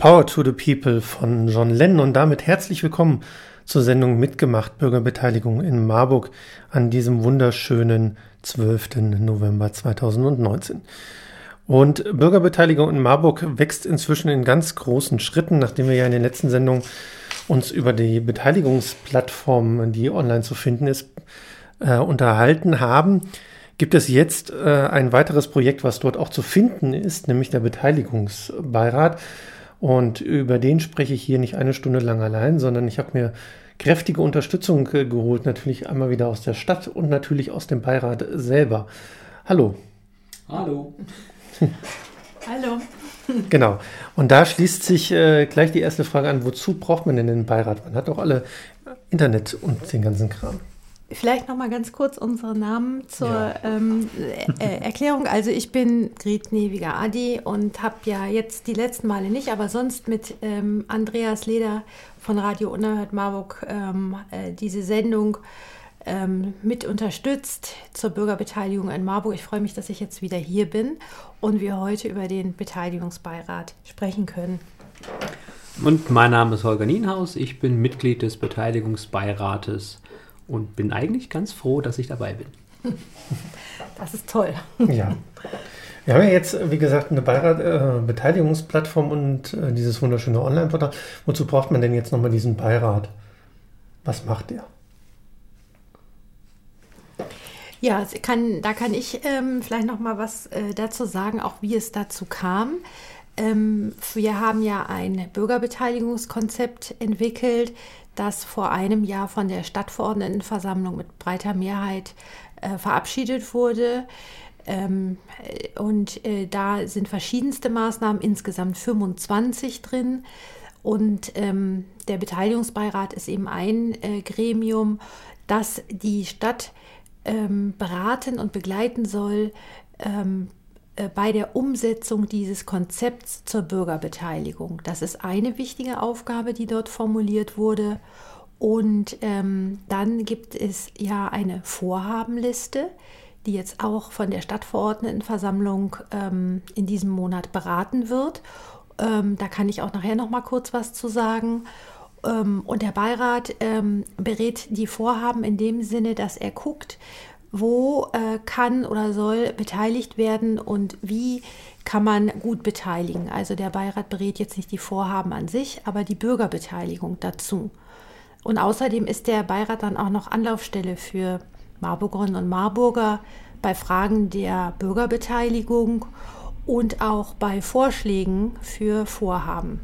Power to the People von John Lennon und damit herzlich willkommen zur Sendung Mitgemacht Bürgerbeteiligung in Marburg an diesem wunderschönen 12. November 2019. Und Bürgerbeteiligung in Marburg wächst inzwischen in ganz großen Schritten, nachdem wir ja in den letzten Sendungen uns über die Beteiligungsplattform, die online zu finden ist, äh, unterhalten haben gibt es jetzt äh, ein weiteres Projekt, was dort auch zu finden ist, nämlich der Beteiligungsbeirat. Und über den spreche ich hier nicht eine Stunde lang allein, sondern ich habe mir kräftige Unterstützung geholt, natürlich einmal wieder aus der Stadt und natürlich aus dem Beirat selber. Hallo. Hallo. Hallo. Genau. Und da schließt sich äh, gleich die erste Frage an, wozu braucht man denn den Beirat? Man hat doch alle Internet und den ganzen Kram. Vielleicht noch mal ganz kurz unsere Namen zur ja. ähm, äh, Erklärung. Also ich bin Gret Neviger Adi und habe ja jetzt die letzten Male nicht, aber sonst mit ähm, Andreas Leder von Radio Unerhört Marburg ähm, äh, diese Sendung ähm, mit unterstützt zur Bürgerbeteiligung in Marburg. Ich freue mich, dass ich jetzt wieder hier bin und wir heute über den Beteiligungsbeirat sprechen können. Und mein Name ist Holger Nienhaus. Ich bin Mitglied des Beteiligungsbeirates und bin eigentlich ganz froh, dass ich dabei bin. Das ist toll. Ja. Wir haben ja jetzt, wie gesagt, eine Beirat, äh, Beteiligungsplattform und äh, dieses wunderschöne Online-Portal. Wozu braucht man denn jetzt nochmal diesen Beirat? Was macht der? Ja, kann, da kann ich ähm, vielleicht noch mal was äh, dazu sagen, auch wie es dazu kam. Ähm, wir haben ja ein Bürgerbeteiligungskonzept entwickelt, das vor einem Jahr von der Stadtverordnetenversammlung mit breiter Mehrheit äh, verabschiedet wurde. Ähm, und äh, da sind verschiedenste Maßnahmen, insgesamt 25 drin. Und ähm, der Beteiligungsbeirat ist eben ein äh, Gremium, das die Stadt ähm, beraten und begleiten soll ähm, äh, bei der Umsetzung dieses Konzepts zur Bürgerbeteiligung. Das ist eine wichtige Aufgabe, die dort formuliert wurde. Und ähm, dann gibt es ja eine Vorhabenliste, die jetzt auch von der Stadtverordnetenversammlung ähm, in diesem Monat beraten wird. Ähm, da kann ich auch nachher noch mal kurz was zu sagen. Ähm, und der Beirat ähm, berät die Vorhaben in dem Sinne, dass er guckt, wo äh, kann oder soll beteiligt werden und wie kann man gut beteiligen. Also der Beirat berät jetzt nicht die Vorhaben an sich, aber die Bürgerbeteiligung dazu. Und außerdem ist der Beirat dann auch noch Anlaufstelle für Marburgerinnen und Marburger bei Fragen der Bürgerbeteiligung und auch bei Vorschlägen für Vorhaben.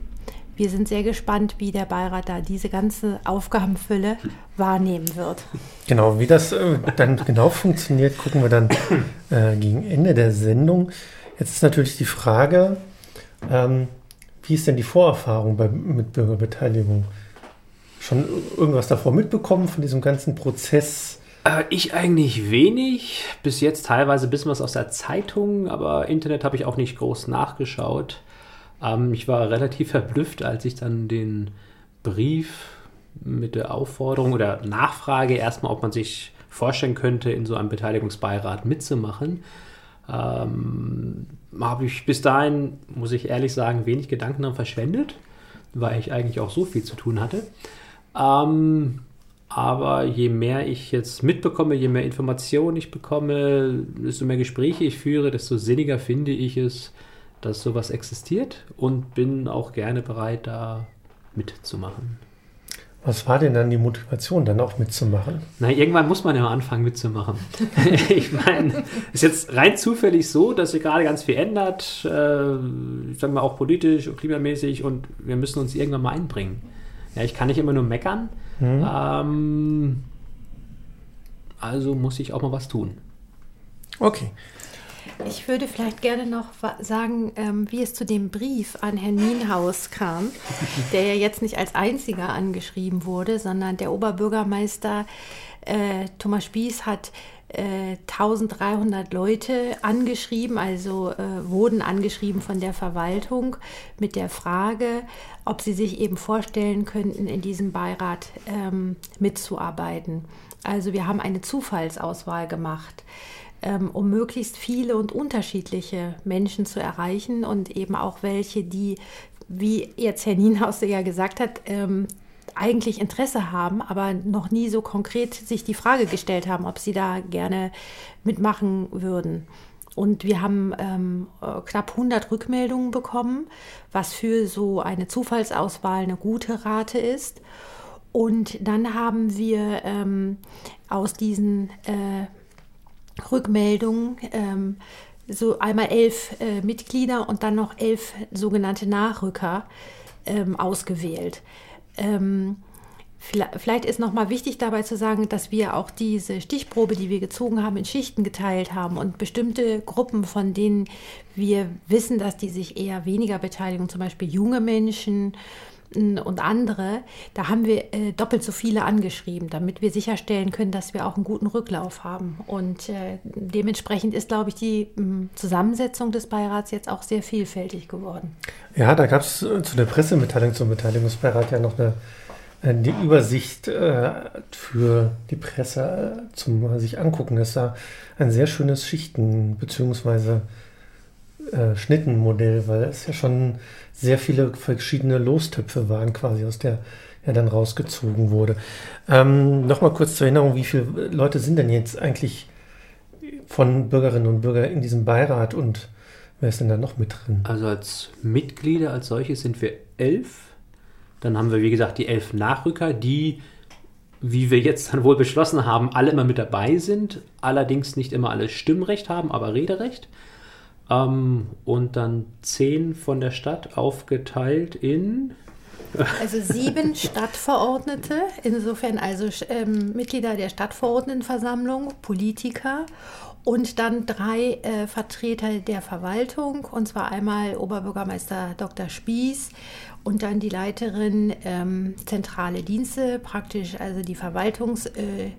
Wir sind sehr gespannt, wie der Beirat da diese ganze Aufgabenfülle wahrnehmen wird. Genau, wie das äh, dann genau funktioniert, gucken wir dann äh, gegen Ende der Sendung. Jetzt ist natürlich die Frage, ähm, wie ist denn die Vorerfahrung bei, mit Bürgerbeteiligung? Schon irgendwas davor mitbekommen von diesem ganzen Prozess? Äh, ich eigentlich wenig. Bis jetzt teilweise ein bisschen was aus der Zeitung, aber Internet habe ich auch nicht groß nachgeschaut. Ähm, ich war relativ verblüfft, als ich dann den Brief mit der Aufforderung oder Nachfrage erstmal, ob man sich vorstellen könnte, in so einem Beteiligungsbeirat mitzumachen. Ähm, habe ich bis dahin, muss ich ehrlich sagen, wenig Gedanken daran verschwendet, weil ich eigentlich auch so viel zu tun hatte. Ähm, aber je mehr ich jetzt mitbekomme, je mehr Informationen ich bekomme, desto mehr Gespräche ich führe, desto sinniger finde ich es, dass sowas existiert und bin auch gerne bereit, da mitzumachen. Was war denn dann die Motivation, dann auch mitzumachen? Na, irgendwann muss man ja anfangen mitzumachen. ich meine, es ist jetzt rein zufällig so, dass sich gerade ganz viel ändert, äh, sagen wir auch politisch und klimamäßig und wir müssen uns irgendwann mal einbringen. Ja, ich kann nicht immer nur meckern. Mhm. Ähm, also muss ich auch mal was tun. Okay. Ich würde vielleicht gerne noch sagen, ähm, wie es zu dem Brief an Herrn Nienhaus kam, der ja jetzt nicht als einziger angeschrieben wurde, sondern der Oberbürgermeister äh, Thomas Spieß hat äh, 1300 Leute angeschrieben, also äh, wurden angeschrieben von der Verwaltung mit der Frage, ob sie sich eben vorstellen könnten, in diesem Beirat ähm, mitzuarbeiten. Also wir haben eine Zufallsauswahl gemacht ähm, um möglichst viele und unterschiedliche Menschen zu erreichen und eben auch welche, die wie jetzt Herr Nienhaus ja gesagt hat, ähm, eigentlich Interesse haben, aber noch nie so konkret sich die Frage gestellt haben, ob sie da gerne mitmachen würden. Und wir haben ähm, äh, knapp 100 Rückmeldungen bekommen, was für so eine Zufallsauswahl eine gute Rate ist. Und dann haben wir ähm, aus diesen äh, Rückmeldungen ähm, so einmal elf äh, Mitglieder und dann noch elf sogenannte Nachrücker ähm, ausgewählt. Ähm, vielleicht ist nochmal wichtig dabei zu sagen, dass wir auch diese Stichprobe, die wir gezogen haben, in Schichten geteilt haben und bestimmte Gruppen, von denen wir wissen, dass die sich eher weniger beteiligen, zum Beispiel junge Menschen, und andere, da haben wir äh, doppelt so viele angeschrieben, damit wir sicherstellen können, dass wir auch einen guten Rücklauf haben. Und äh, dementsprechend ist, glaube ich, die mh, Zusammensetzung des Beirats jetzt auch sehr vielfältig geworden. Ja, da gab es äh, zu der Pressemitteilung zum Beteiligungsbeirat ja noch eine, eine äh, Übersicht äh, für die Presse äh, zum sich angucken. Das war ein sehr schönes Schichten- bzw. Schnittenmodell, weil es ja schon sehr viele verschiedene Lostöpfe waren, quasi aus der er dann rausgezogen wurde. Ähm, Nochmal kurz zur Erinnerung, wie viele Leute sind denn jetzt eigentlich von Bürgerinnen und Bürgern in diesem Beirat und wer ist denn da noch mit drin? Also als Mitglieder als solche sind wir elf. Dann haben wir, wie gesagt, die elf Nachrücker, die, wie wir jetzt dann wohl beschlossen haben, alle immer mit dabei sind, allerdings nicht immer alle Stimmrecht haben, aber Rederecht. Ähm, und dann zehn von der Stadt aufgeteilt in. Also sieben Stadtverordnete, insofern also ähm, Mitglieder der Stadtverordnetenversammlung, Politiker und dann drei äh, Vertreter der Verwaltung, und zwar einmal Oberbürgermeister Dr. Spieß und dann die Leiterin ähm, zentrale Dienste, praktisch also die Verwaltungschefin,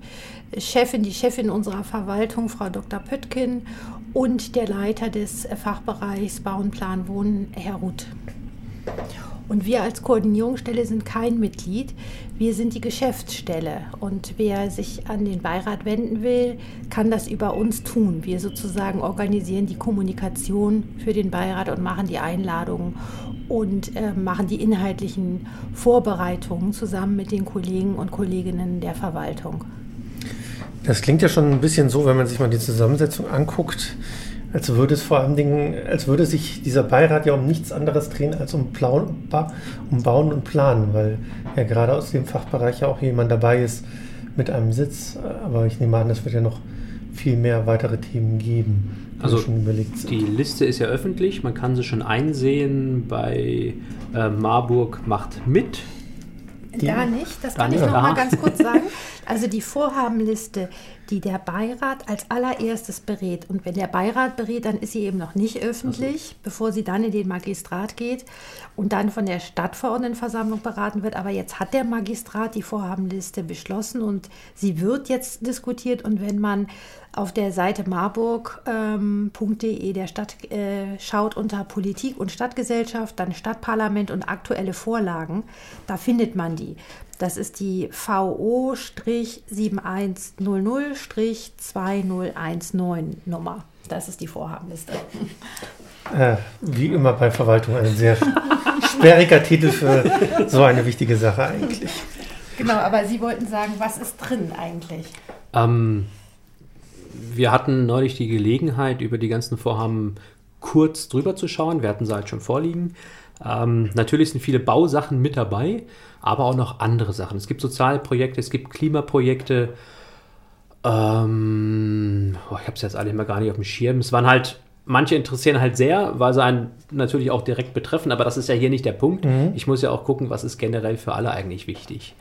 äh, die Chefin unserer Verwaltung, Frau Dr. Pöttgen und der Leiter des Fachbereichs Bau und Plan Wohnen, Herr Ruth. Und wir als Koordinierungsstelle sind kein Mitglied, wir sind die Geschäftsstelle. Und wer sich an den Beirat wenden will, kann das über uns tun. Wir sozusagen organisieren die Kommunikation für den Beirat und machen die Einladungen und äh, machen die inhaltlichen Vorbereitungen zusammen mit den Kollegen und Kolleginnen der Verwaltung. Das klingt ja schon ein bisschen so, wenn man sich mal die Zusammensetzung anguckt, als würde es vor allen Dingen, als würde sich dieser Beirat ja um nichts anderes drehen als um, Plauen, um Bauen und Planen, weil ja gerade aus dem Fachbereich ja auch jemand dabei ist mit einem Sitz. Aber ich nehme an, es wird ja noch viel mehr weitere Themen geben. Also die Liste ist ja öffentlich, man kann sie schon einsehen bei äh, Marburg macht mit. Da nicht, das kann ich noch mal ganz kurz sagen. Also die Vorhabenliste, die der Beirat als allererstes berät. Und wenn der Beirat berät, dann ist sie eben noch nicht öffentlich, also. bevor sie dann in den Magistrat geht und dann von der Stadtverordnetenversammlung beraten wird. Aber jetzt hat der Magistrat die Vorhabenliste beschlossen und sie wird jetzt diskutiert. Und wenn man auf der Seite marburg.de ähm, der Stadt äh, schaut unter Politik und Stadtgesellschaft, dann Stadtparlament und aktuelle Vorlagen, da findet man die. Das ist die VO-7100-2019 Nummer. Das ist die Vorhabenliste. Äh, wie immer bei Verwaltung ein sehr sperriger Titel für so eine wichtige Sache eigentlich. Genau, aber Sie wollten sagen, was ist drin eigentlich? Ähm, wir hatten neulich die Gelegenheit, über die ganzen Vorhaben kurz drüber zu schauen. Wir hatten sie halt schon vorliegen. Ähm, natürlich sind viele Bausachen mit dabei, aber auch noch andere Sachen. Es gibt Sozialprojekte, es gibt Klimaprojekte. Ähm, oh, ich habe es jetzt alle immer gar nicht auf dem Schirm. Es waren halt, manche interessieren halt sehr, weil sie einen natürlich auch direkt betreffen, aber das ist ja hier nicht der Punkt. Mhm. Ich muss ja auch gucken, was ist generell für alle eigentlich wichtig.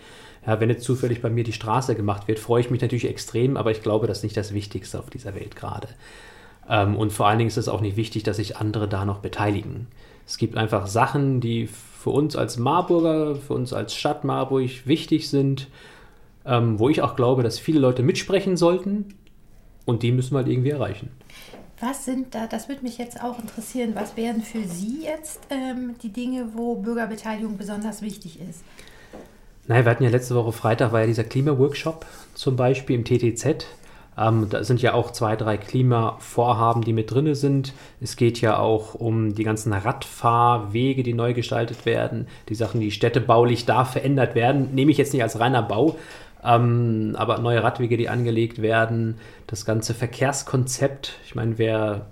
Ja, wenn jetzt zufällig bei mir die Straße gemacht wird, freue ich mich natürlich extrem, aber ich glaube, das ist nicht das Wichtigste auf dieser Welt gerade. Ähm, und vor allen Dingen ist es auch nicht wichtig, dass sich andere da noch beteiligen. Es gibt einfach Sachen, die für uns als Marburger, für uns als Stadt Marburg wichtig sind, ähm, wo ich auch glaube, dass viele Leute mitsprechen sollten und die müssen wir halt irgendwie erreichen. Was sind da, das würde mich jetzt auch interessieren, was wären für Sie jetzt ähm, die Dinge, wo Bürgerbeteiligung besonders wichtig ist? Nein, wir hatten ja letzte Woche Freitag, war ja dieser Klimaworkshop zum Beispiel im TTZ. Ähm, da sind ja auch zwei, drei Klimavorhaben, die mit drin sind. Es geht ja auch um die ganzen Radfahrwege, die neu gestaltet werden, die Sachen, die städtebaulich da verändert werden. Nehme ich jetzt nicht als reiner Bau, ähm, aber neue Radwege, die angelegt werden, das ganze Verkehrskonzept. Ich meine, wer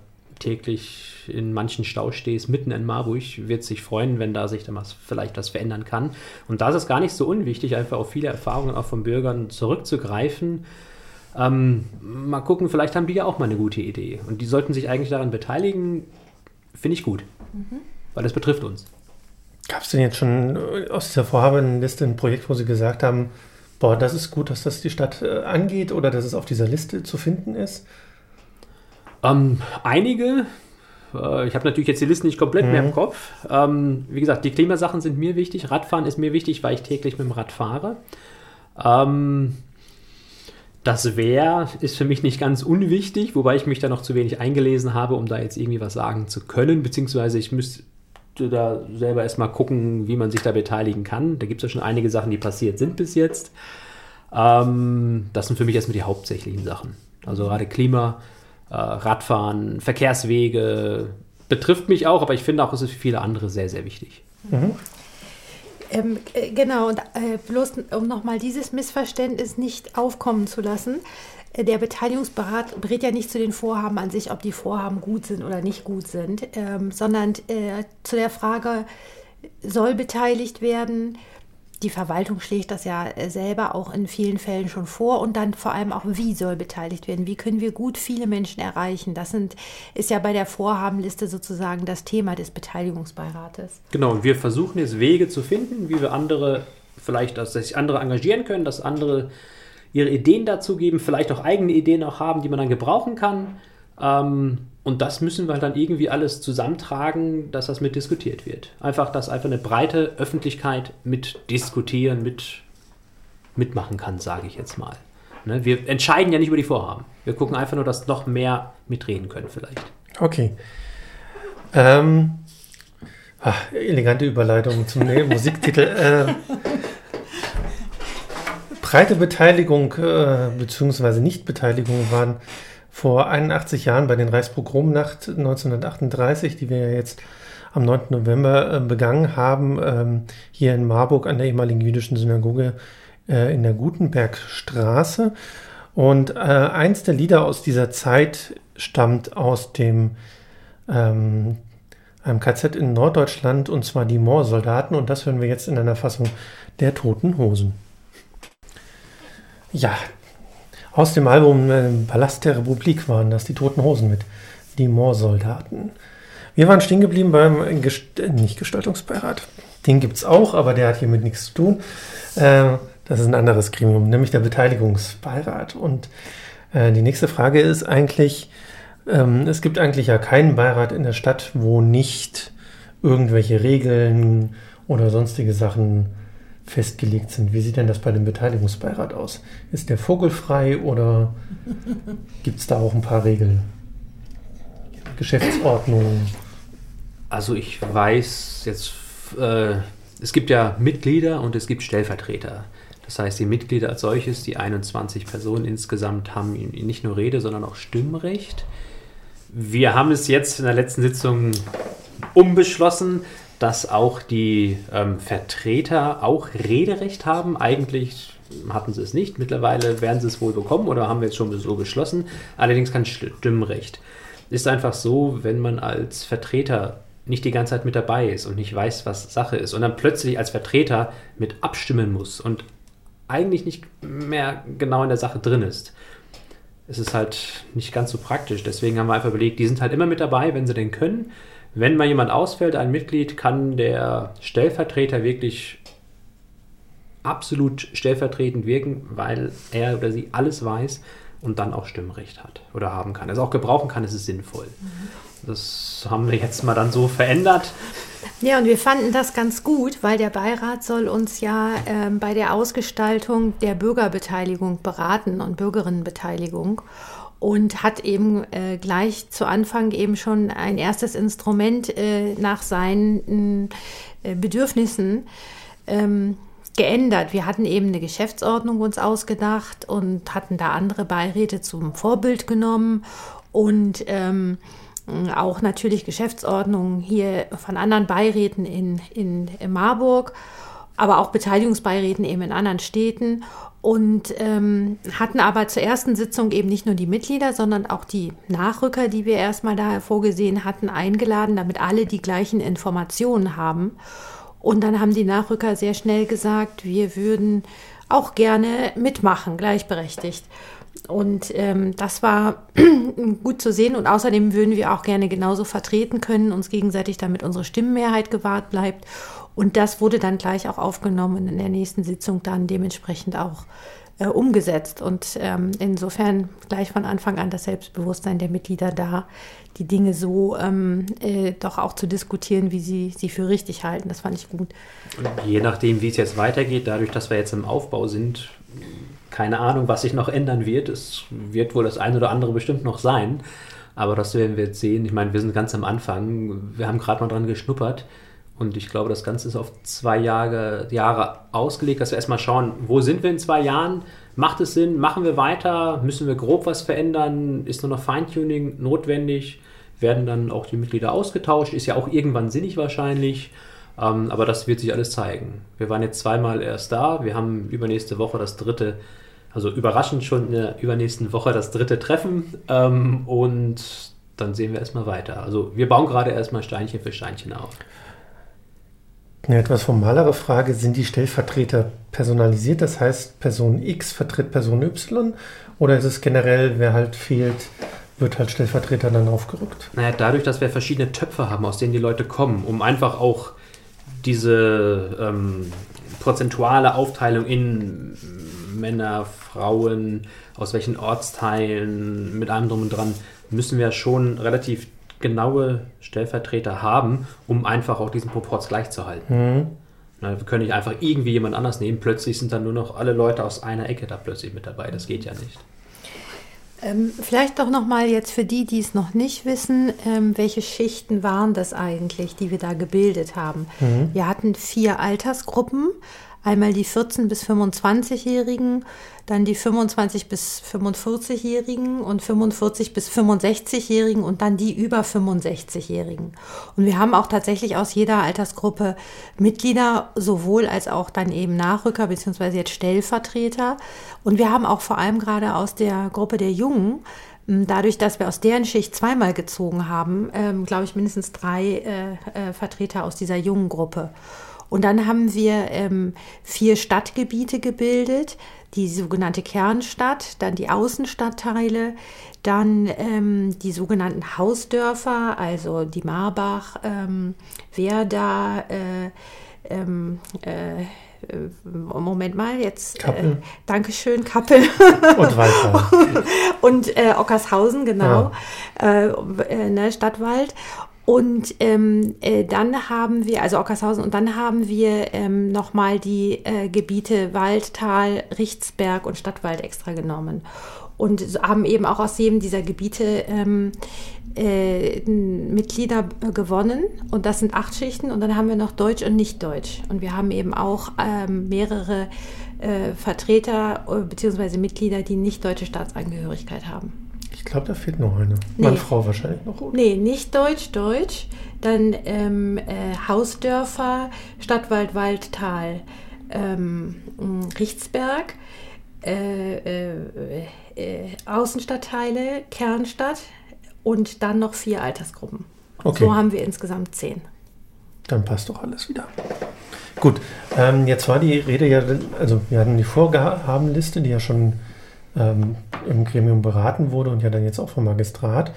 täglich in manchen Staustehs mitten in Marburg wird sich freuen, wenn da sich dann was, vielleicht was verändern kann. Und da ist es gar nicht so unwichtig, einfach auf viele Erfahrungen auch von Bürgern zurückzugreifen ähm, mal gucken, vielleicht haben die ja auch mal eine gute Idee. Und die sollten sich eigentlich daran beteiligen. Finde ich gut. Mhm. Weil das betrifft uns. Gab es denn jetzt schon äh, aus dieser Vorhabenliste ein Projekt, wo Sie gesagt haben, boah, das ist gut, dass das die Stadt äh, angeht oder dass es auf dieser Liste zu finden ist? Ähm, einige. Äh, ich habe natürlich jetzt die Liste nicht komplett mhm. mehr im mhm. Kopf. Ähm, wie gesagt, die Klimasachen sind mir wichtig. Radfahren ist mir wichtig, weil ich täglich mit dem Rad fahre. Ähm, das Wer ist für mich nicht ganz unwichtig, wobei ich mich da noch zu wenig eingelesen habe, um da jetzt irgendwie was sagen zu können, beziehungsweise ich müsste da selber erstmal gucken, wie man sich da beteiligen kann. Da gibt es ja schon einige Sachen, die passiert sind bis jetzt. Ähm, das sind für mich erstmal die hauptsächlichen Sachen. Also gerade Klima, Radfahren, Verkehrswege betrifft mich auch, aber ich finde auch, es ist für viele andere sehr, sehr wichtig. Mhm. Ähm, äh, genau, und äh, bloß um nochmal dieses Missverständnis nicht aufkommen zu lassen. Äh, der Beteiligungsberat berät ja nicht zu den Vorhaben an sich, ob die Vorhaben gut sind oder nicht gut sind, ähm, sondern äh, zu der Frage, soll beteiligt werden, die Verwaltung schlägt das ja äh, selber auch in vielen Fällen schon vor und dann vor allem auch, wie soll beteiligt werden? Wie können wir gut viele Menschen erreichen? Das sind, ist ja bei der Vorhabenliste sozusagen das Thema des Beteiligungsbeirates. Genau, und wir versuchen jetzt Wege zu finden, wie wir andere vielleicht, dass sich andere engagieren können, dass andere ihre Ideen dazu geben, vielleicht auch eigene Ideen auch haben, die man dann gebrauchen kann. Ähm, und das müssen wir dann irgendwie alles zusammentragen, dass das mit diskutiert wird. Einfach, dass einfach eine breite Öffentlichkeit mit diskutieren, mit mitmachen kann, sage ich jetzt mal. Ne? Wir entscheiden ja nicht über die Vorhaben. Wir gucken einfach nur, dass noch mehr mitreden können vielleicht. Okay. Ähm, ach, elegante Überleitung zum Musiktitel. Äh, breite Beteiligung äh, bzw. Nichtbeteiligung waren vor 81 Jahren bei den Reichspogromnacht 1938, die wir ja jetzt am 9. November äh, begangen haben, ähm, hier in Marburg an der ehemaligen jüdischen Synagoge äh, in der Gutenbergstraße. Und äh, eins der Lieder aus dieser Zeit stammt aus dem ähm, einem KZ in Norddeutschland und zwar die Moorsoldaten und das hören wir jetzt in einer Fassung der Toten Hosen. Ja, aus dem Album äh, Palast der Republik waren das die Toten Hosen mit Die Moorsoldaten. Wir waren stehen geblieben beim Gest äh, nicht Gestaltungsbeirat. Den gibt es auch, aber der hat hiermit nichts zu tun. Äh, das ist ein anderes Gremium, nämlich der Beteiligungsbeirat. Und äh, die nächste Frage ist eigentlich, ähm, es gibt eigentlich ja keinen Beirat in der Stadt, wo nicht irgendwelche Regeln oder sonstige Sachen festgelegt sind. Wie sieht denn das bei dem Beteiligungsbeirat aus? Ist der vogelfrei oder gibt es da auch ein paar Regeln? Geschäftsordnung? Also ich weiß jetzt, äh, es gibt ja Mitglieder und es gibt Stellvertreter. Das heißt, die Mitglieder als solches, die 21 Personen insgesamt, haben nicht nur Rede, sondern auch Stimmrecht. Wir haben es jetzt in der letzten Sitzung umbeschlossen, dass auch die ähm, Vertreter auch Rederecht haben. Eigentlich hatten sie es nicht. Mittlerweile werden sie es wohl bekommen oder haben wir jetzt schon so beschlossen. Allerdings kein Stimmrecht. Ist einfach so, wenn man als Vertreter nicht die ganze Zeit mit dabei ist und nicht weiß, was Sache ist und dann plötzlich als Vertreter mit abstimmen muss und eigentlich nicht mehr genau in der Sache drin ist, ist es halt nicht ganz so praktisch. Deswegen haben wir einfach überlegt, die sind halt immer mit dabei, wenn sie denn können. Wenn mal jemand ausfällt, ein Mitglied, kann der Stellvertreter wirklich absolut stellvertretend wirken, weil er oder sie alles weiß und dann auch Stimmrecht hat oder haben kann. Also auch gebrauchen kann, ist es sinnvoll. Das haben wir jetzt mal dann so verändert. Ja, und wir fanden das ganz gut, weil der Beirat soll uns ja äh, bei der Ausgestaltung der Bürgerbeteiligung beraten und Bürgerinnenbeteiligung und hat eben äh, gleich zu Anfang eben schon ein erstes Instrument äh, nach seinen äh, Bedürfnissen ähm, geändert. Wir hatten eben eine Geschäftsordnung uns ausgedacht und hatten da andere Beiräte zum Vorbild genommen und ähm, auch natürlich Geschäftsordnungen hier von anderen Beiräten in, in, in Marburg, aber auch Beteiligungsbeiräten eben in anderen Städten und ähm, hatten aber zur ersten Sitzung eben nicht nur die Mitglieder, sondern auch die Nachrücker, die wir erstmal da vorgesehen hatten, eingeladen, damit alle die gleichen Informationen haben. Und dann haben die Nachrücker sehr schnell gesagt, wir würden auch gerne mitmachen, gleichberechtigt. Und ähm, das war gut zu sehen. Und außerdem würden wir auch gerne genauso vertreten können, uns gegenseitig, damit unsere Stimmenmehrheit gewahrt bleibt. Und das wurde dann gleich auch aufgenommen und in der nächsten Sitzung dann dementsprechend auch äh, umgesetzt. Und ähm, insofern gleich von Anfang an das Selbstbewusstsein der Mitglieder da, die Dinge so ähm, äh, doch auch zu diskutieren, wie sie sie für richtig halten. Das fand ich gut. Und je nachdem, wie es jetzt weitergeht, dadurch, dass wir jetzt im Aufbau sind, keine Ahnung, was sich noch ändern wird. Es wird wohl das eine oder andere bestimmt noch sein. Aber das werden wir jetzt sehen. Ich meine, wir sind ganz am Anfang. Wir haben gerade mal dran geschnuppert. Und ich glaube, das Ganze ist auf zwei Jahre, Jahre ausgelegt, dass wir erstmal schauen, wo sind wir in zwei Jahren? Macht es Sinn? Machen wir weiter? Müssen wir grob was verändern? Ist nur noch Feintuning notwendig? Werden dann auch die Mitglieder ausgetauscht? Ist ja auch irgendwann sinnig wahrscheinlich. Ähm, aber das wird sich alles zeigen. Wir waren jetzt zweimal erst da. Wir haben übernächste Woche das dritte, also überraschend schon in der übernächsten Woche das dritte Treffen. Ähm, und dann sehen wir erstmal weiter. Also wir bauen gerade erstmal Steinchen für Steinchen auf. Eine etwas formalere Frage, sind die Stellvertreter personalisiert? Das heißt, Person X vertritt Person Y? Oder ist es generell, wer halt fehlt, wird halt Stellvertreter dann aufgerückt? Naja, dadurch, dass wir verschiedene Töpfe haben, aus denen die Leute kommen, um einfach auch diese ähm, prozentuale Aufteilung in Männer, Frauen, aus welchen Ortsteilen, mit allem drum und dran, müssen wir schon relativ genaue Stellvertreter haben, um einfach auch diesen Proports gleichzuhalten. Mhm. Na, wir können nicht einfach irgendwie jemand anders nehmen, plötzlich sind dann nur noch alle Leute aus einer Ecke da plötzlich mit dabei. Das geht ja nicht. Ähm, vielleicht doch noch mal jetzt für die, die es noch nicht wissen, ähm, welche Schichten waren das eigentlich, die wir da gebildet haben? Mhm. Wir hatten vier Altersgruppen. Einmal die 14 bis 25-Jährigen, dann die 25 bis 45-Jährigen und 45 bis 65-Jährigen und dann die über 65-Jährigen. Und wir haben auch tatsächlich aus jeder Altersgruppe Mitglieder, sowohl als auch dann eben Nachrücker beziehungsweise jetzt Stellvertreter. Und wir haben auch vor allem gerade aus der Gruppe der Jungen Dadurch, dass wir aus deren Schicht zweimal gezogen haben, ähm, glaube ich, mindestens drei äh, äh, Vertreter aus dieser jungen Gruppe. Und dann haben wir ähm, vier Stadtgebiete gebildet, die sogenannte Kernstadt, dann die Außenstadtteile, dann ähm, die sogenannten Hausdörfer, also die Marbach, ähm, Werda, äh, ähm, äh, äh Moment mal, jetzt. Kappel. Äh, Dankeschön, Kappel. Und Waldwald. und äh, Ockershausen, genau. Ja. Äh, äh, ne, Stadtwald. Und ähm, äh, dann haben wir, also Ockershausen, und dann haben wir ähm, nochmal die äh, Gebiete Waldtal, Richtsberg und Stadtwald extra genommen. Und haben eben auch aus jedem dieser Gebiete ähm, äh, Mitglieder gewonnen. Und das sind acht Schichten. Und dann haben wir noch Deutsch und Nicht-Deutsch. Und wir haben eben auch ähm, mehrere äh, Vertreter äh, bzw. Mitglieder, die nicht deutsche Staatsangehörigkeit haben. Ich glaube, da fehlt noch eine. Nee. Meine Frau wahrscheinlich noch. Oder? Nee, nicht Deutsch, Deutsch. Dann ähm, äh, Hausdörfer, Stadtwald, Waldtal, ähm, Richtsberg, äh, äh, äh, Außenstadtteile, Kernstadt und dann noch vier Altersgruppen. Okay. So haben wir insgesamt zehn. Dann passt doch alles wieder. Gut, ähm, jetzt war die Rede ja, also wir hatten die Vorgabenliste, die ja schon ähm, im Gremium beraten wurde und ja dann jetzt auch vom Magistrat.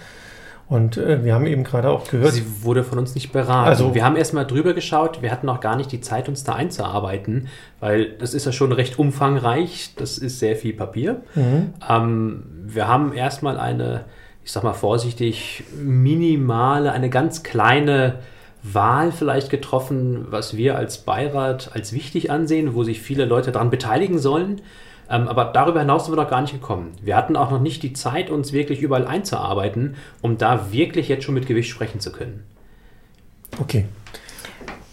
Und äh, wir haben eben gerade auch gehört. Sie wurde von uns nicht beraten. Also, wir haben erstmal drüber geschaut. Wir hatten noch gar nicht die Zeit, uns da einzuarbeiten, weil das ist ja schon recht umfangreich. Das ist sehr viel Papier. Mhm. Ähm, wir haben erstmal eine, ich sag mal vorsichtig, minimale, eine ganz kleine Wahl vielleicht getroffen, was wir als Beirat als wichtig ansehen, wo sich viele Leute daran beteiligen sollen. Ähm, aber darüber hinaus sind wir noch gar nicht gekommen. Wir hatten auch noch nicht die Zeit, uns wirklich überall einzuarbeiten, um da wirklich jetzt schon mit Gewicht sprechen zu können. Okay.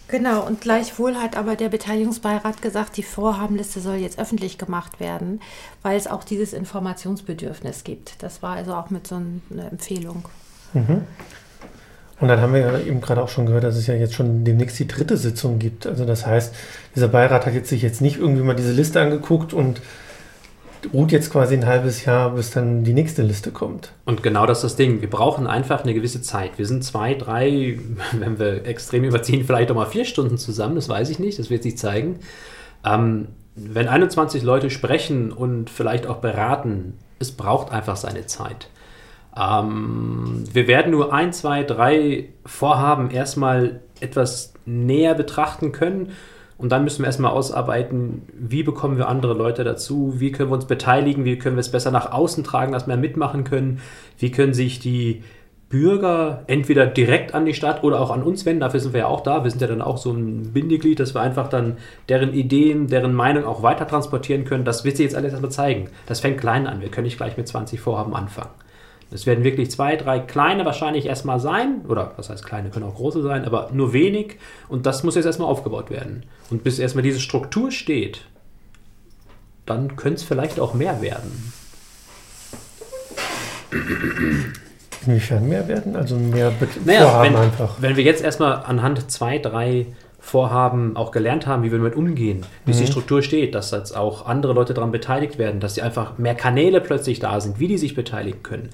Genau, und gleichwohl hat aber der Beteiligungsbeirat gesagt, die Vorhabenliste soll jetzt öffentlich gemacht werden, weil es auch dieses Informationsbedürfnis gibt. Das war also auch mit so einer Empfehlung. Mhm. Und dann haben wir ja eben gerade auch schon gehört, dass es ja jetzt schon demnächst die dritte Sitzung gibt. Also das heißt, dieser Beirat hat jetzt sich jetzt nicht irgendwie mal diese Liste angeguckt und ruht jetzt quasi ein halbes Jahr, bis dann die nächste Liste kommt. Und genau das ist das Ding. Wir brauchen einfach eine gewisse Zeit. Wir sind zwei, drei, wenn wir extrem überziehen, vielleicht auch mal vier Stunden zusammen. Das weiß ich nicht. Das wird sich zeigen. Ähm, wenn 21 Leute sprechen und vielleicht auch beraten, es braucht einfach seine Zeit. Ähm, wir werden nur ein, zwei, drei Vorhaben erstmal etwas näher betrachten können. Und dann müssen wir erstmal ausarbeiten, wie bekommen wir andere Leute dazu, wie können wir uns beteiligen, wie können wir es besser nach außen tragen, dass wir mitmachen können, wie können sich die Bürger entweder direkt an die Stadt oder auch an uns wenden. Dafür sind wir ja auch da. Wir sind ja dann auch so ein Bindeglied, dass wir einfach dann deren Ideen, deren Meinung auch weiter transportieren können. Das wird sich jetzt alles erstmal zeigen. Das fängt klein an. Wir können nicht gleich mit 20 Vorhaben anfangen. Es werden wirklich zwei, drei kleine wahrscheinlich erstmal sein, oder was heißt kleine, können auch große sein, aber nur wenig. Und das muss jetzt erstmal aufgebaut werden. Und bis erstmal diese Struktur steht, dann könnte es vielleicht auch mehr werden. Inwiefern mehr werden? Also mehr Be naja, Vorhaben wenn, einfach. Wenn wir jetzt erstmal anhand zwei, drei Vorhaben auch gelernt haben, wie wir damit umgehen, wie mhm. die Struktur steht, dass jetzt auch andere Leute daran beteiligt werden, dass sie einfach mehr Kanäle plötzlich da sind, wie die sich beteiligen können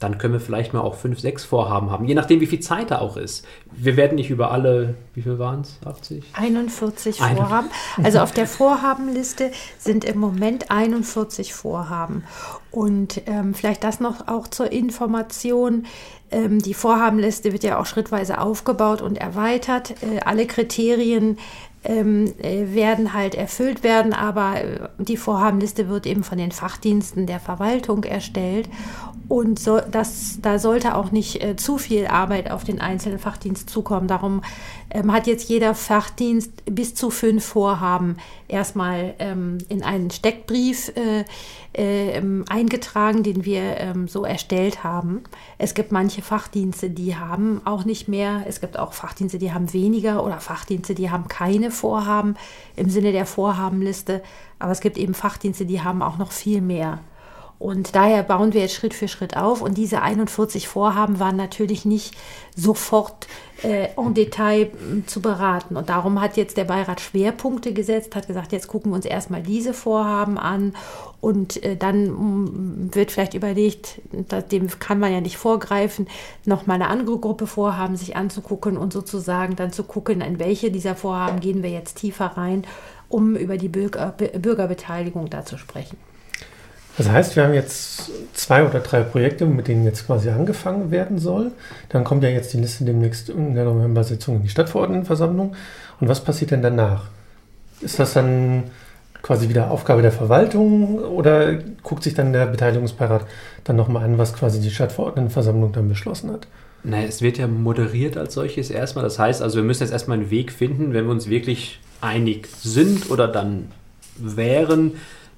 dann können wir vielleicht mal auch fünf, sechs Vorhaben haben, je nachdem, wie viel Zeit da auch ist. Wir werden nicht über alle, wie viel waren es? 80? 41 Vorhaben. Also auf der Vorhabenliste sind im Moment 41 Vorhaben. Und ähm, vielleicht das noch auch zur Information. Ähm, die Vorhabenliste wird ja auch schrittweise aufgebaut und erweitert. Äh, alle Kriterien ähm, äh, werden halt erfüllt werden, aber äh, die Vorhabenliste wird eben von den Fachdiensten der Verwaltung erstellt und so, das, da sollte auch nicht äh, zu viel Arbeit auf den einzelnen Fachdienst zukommen. Darum ähm, hat jetzt jeder Fachdienst bis zu fünf Vorhaben erstmal ähm, in einen Steckbrief äh, äh, eingetragen, den wir ähm, so erstellt haben. Es gibt manche Fachdienste, die haben auch nicht mehr. Es gibt auch Fachdienste, die haben weniger oder Fachdienste, die haben keine Vorhaben im Sinne der Vorhabenliste. Aber es gibt eben Fachdienste, die haben auch noch viel mehr. Und daher bauen wir jetzt Schritt für Schritt auf. Und diese 41 Vorhaben waren natürlich nicht sofort äh, en Detail äh, zu beraten. Und darum hat jetzt der Beirat Schwerpunkte gesetzt, hat gesagt, jetzt gucken wir uns erstmal diese Vorhaben an. Und äh, dann mm, wird vielleicht überlegt, dem kann man ja nicht vorgreifen, nochmal eine andere Gruppe Vorhaben sich anzugucken und sozusagen dann zu gucken, in welche dieser Vorhaben gehen wir jetzt tiefer rein, um über die Bürger, Bürgerbeteiligung da zu sprechen. Das heißt, wir haben jetzt zwei oder drei Projekte, mit denen jetzt quasi angefangen werden soll. Dann kommt ja jetzt die Liste demnächst in der November-Sitzung in die Stadtverordnetenversammlung. Und was passiert denn danach? Ist das dann quasi wieder Aufgabe der Verwaltung oder guckt sich dann der Beteiligungsbeirat dann nochmal an, was quasi die Stadtverordnetenversammlung dann beschlossen hat? Naja, es wird ja moderiert als solches erstmal. Das heißt also, wir müssen jetzt erstmal einen Weg finden, wenn wir uns wirklich einig sind oder dann wären,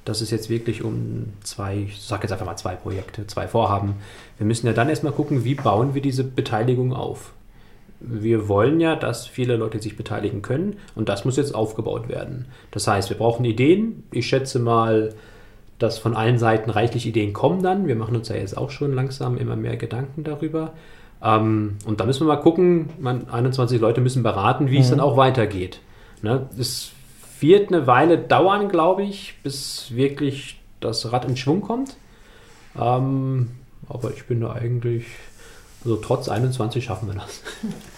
dass es jetzt wirklich um zwei, ich sage jetzt einfach mal zwei Projekte, zwei Vorhaben. Wir müssen ja dann erstmal gucken, wie bauen wir diese Beteiligung auf. Wir wollen ja, dass viele Leute sich beteiligen können und das muss jetzt aufgebaut werden. Das heißt, wir brauchen Ideen. Ich schätze mal, dass von allen Seiten reichlich Ideen kommen dann. Wir machen uns ja jetzt auch schon langsam immer mehr Gedanken darüber. Ähm, und da müssen wir mal gucken, man, 21 Leute müssen beraten, wie mhm. es dann auch weitergeht. Ne? Es wird eine Weile dauern, glaube ich, bis wirklich das Rad in Schwung kommt. Ähm, aber ich bin da eigentlich, also trotz 21 schaffen wir das.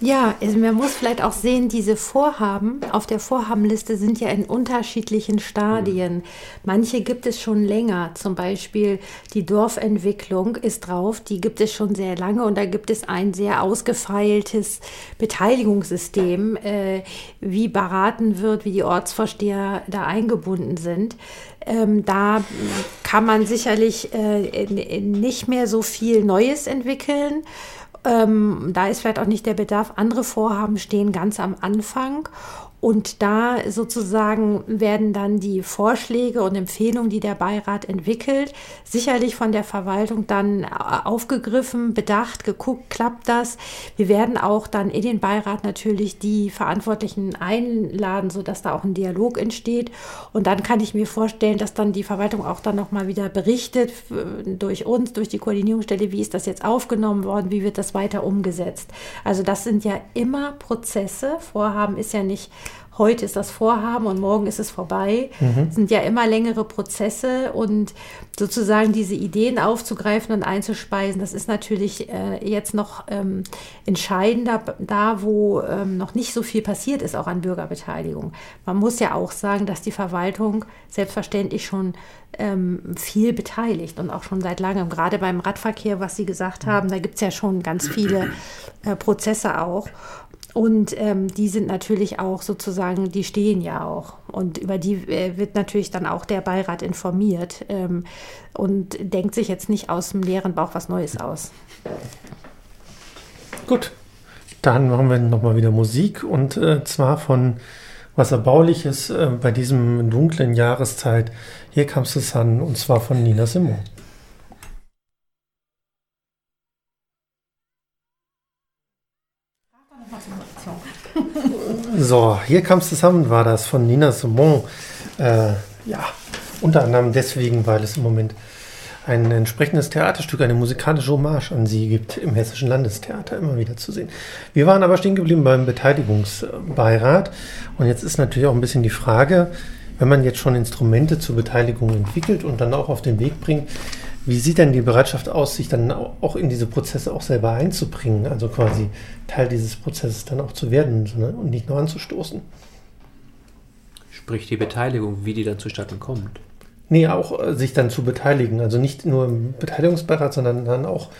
Ja, also man muss vielleicht auch sehen, diese Vorhaben auf der Vorhabenliste sind ja in unterschiedlichen Stadien. Manche gibt es schon länger, zum Beispiel die Dorfentwicklung ist drauf, die gibt es schon sehr lange und da gibt es ein sehr ausgefeiltes Beteiligungssystem, äh, wie beraten wird, wie die Ortsvorsteher da eingebunden sind. Ähm, da kann man sicherlich äh, nicht mehr so viel Neues entwickeln. Ähm, da ist vielleicht auch nicht der Bedarf. Andere Vorhaben stehen ganz am Anfang. Und da sozusagen werden dann die Vorschläge und Empfehlungen, die der Beirat entwickelt, sicherlich von der Verwaltung dann aufgegriffen, bedacht, geguckt, klappt das. Wir werden auch dann in den Beirat natürlich die Verantwortlichen einladen, sodass da auch ein Dialog entsteht. Und dann kann ich mir vorstellen, dass dann die Verwaltung auch dann nochmal wieder berichtet durch uns, durch die Koordinierungsstelle, wie ist das jetzt aufgenommen worden, wie wird das weiter umgesetzt. Also das sind ja immer Prozesse. Vorhaben ist ja nicht heute ist das Vorhaben und morgen ist es vorbei. Mhm. sind ja immer längere Prozesse und sozusagen diese Ideen aufzugreifen und einzuspeisen, das ist natürlich äh, jetzt noch ähm, entscheidender da, wo ähm, noch nicht so viel passiert ist, auch an Bürgerbeteiligung. Man muss ja auch sagen, dass die Verwaltung selbstverständlich schon ähm, viel beteiligt und auch schon seit langem. Gerade beim Radverkehr, was Sie gesagt haben, da gibt es ja schon ganz viele äh, Prozesse auch. Und ähm, die sind natürlich auch sozusagen, die stehen ja auch. Und über die äh, wird natürlich dann auch der Beirat informiert ähm, und denkt sich jetzt nicht aus dem leeren Bauch was Neues aus. Gut, dann machen wir nochmal wieder Musik und äh, zwar von was Erbauliches äh, bei diesem dunklen Jahreszeit. Hier kam es an und zwar von Nina Simon. So, hier kam es zusammen, war das von Nina Simon. Äh, ja, unter anderem deswegen, weil es im Moment ein entsprechendes Theaterstück, eine musikalische Hommage an sie gibt, im Hessischen Landestheater immer wieder zu sehen. Wir waren aber stehen geblieben beim Beteiligungsbeirat. Und jetzt ist natürlich auch ein bisschen die Frage, wenn man jetzt schon Instrumente zur Beteiligung entwickelt und dann auch auf den Weg bringt, wie sieht denn die Bereitschaft aus, sich dann auch in diese Prozesse auch selber einzubringen, also quasi Teil dieses Prozesses dann auch zu werden und nicht nur anzustoßen? Sprich die Beteiligung, wie die dann zustande kommt. Nee, auch äh, sich dann zu beteiligen. Also nicht nur im Beteiligungsbeirat, sondern dann auch,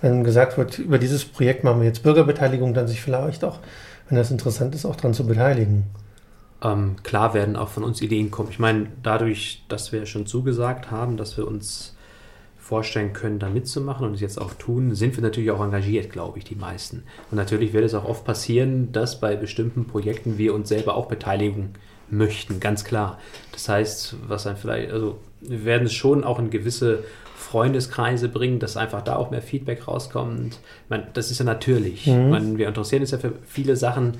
wenn gesagt wird, über dieses Projekt machen wir jetzt Bürgerbeteiligung, dann sich vielleicht auch, wenn das interessant ist, auch daran zu beteiligen. Ähm, klar werden auch von uns Ideen kommen. Ich meine, dadurch, dass wir schon zugesagt haben, dass wir uns vorstellen können, da mitzumachen und es jetzt auch tun, sind wir natürlich auch engagiert, glaube ich, die meisten. Und natürlich wird es auch oft passieren, dass bei bestimmten Projekten wir uns selber auch beteiligen möchten, ganz klar. Das heißt, was dann vielleicht, also wir werden es schon auch in gewisse Freundeskreise bringen, dass einfach da auch mehr Feedback rauskommt. Man, das ist ja natürlich. Mhm. Man, wir interessieren uns ja für viele Sachen.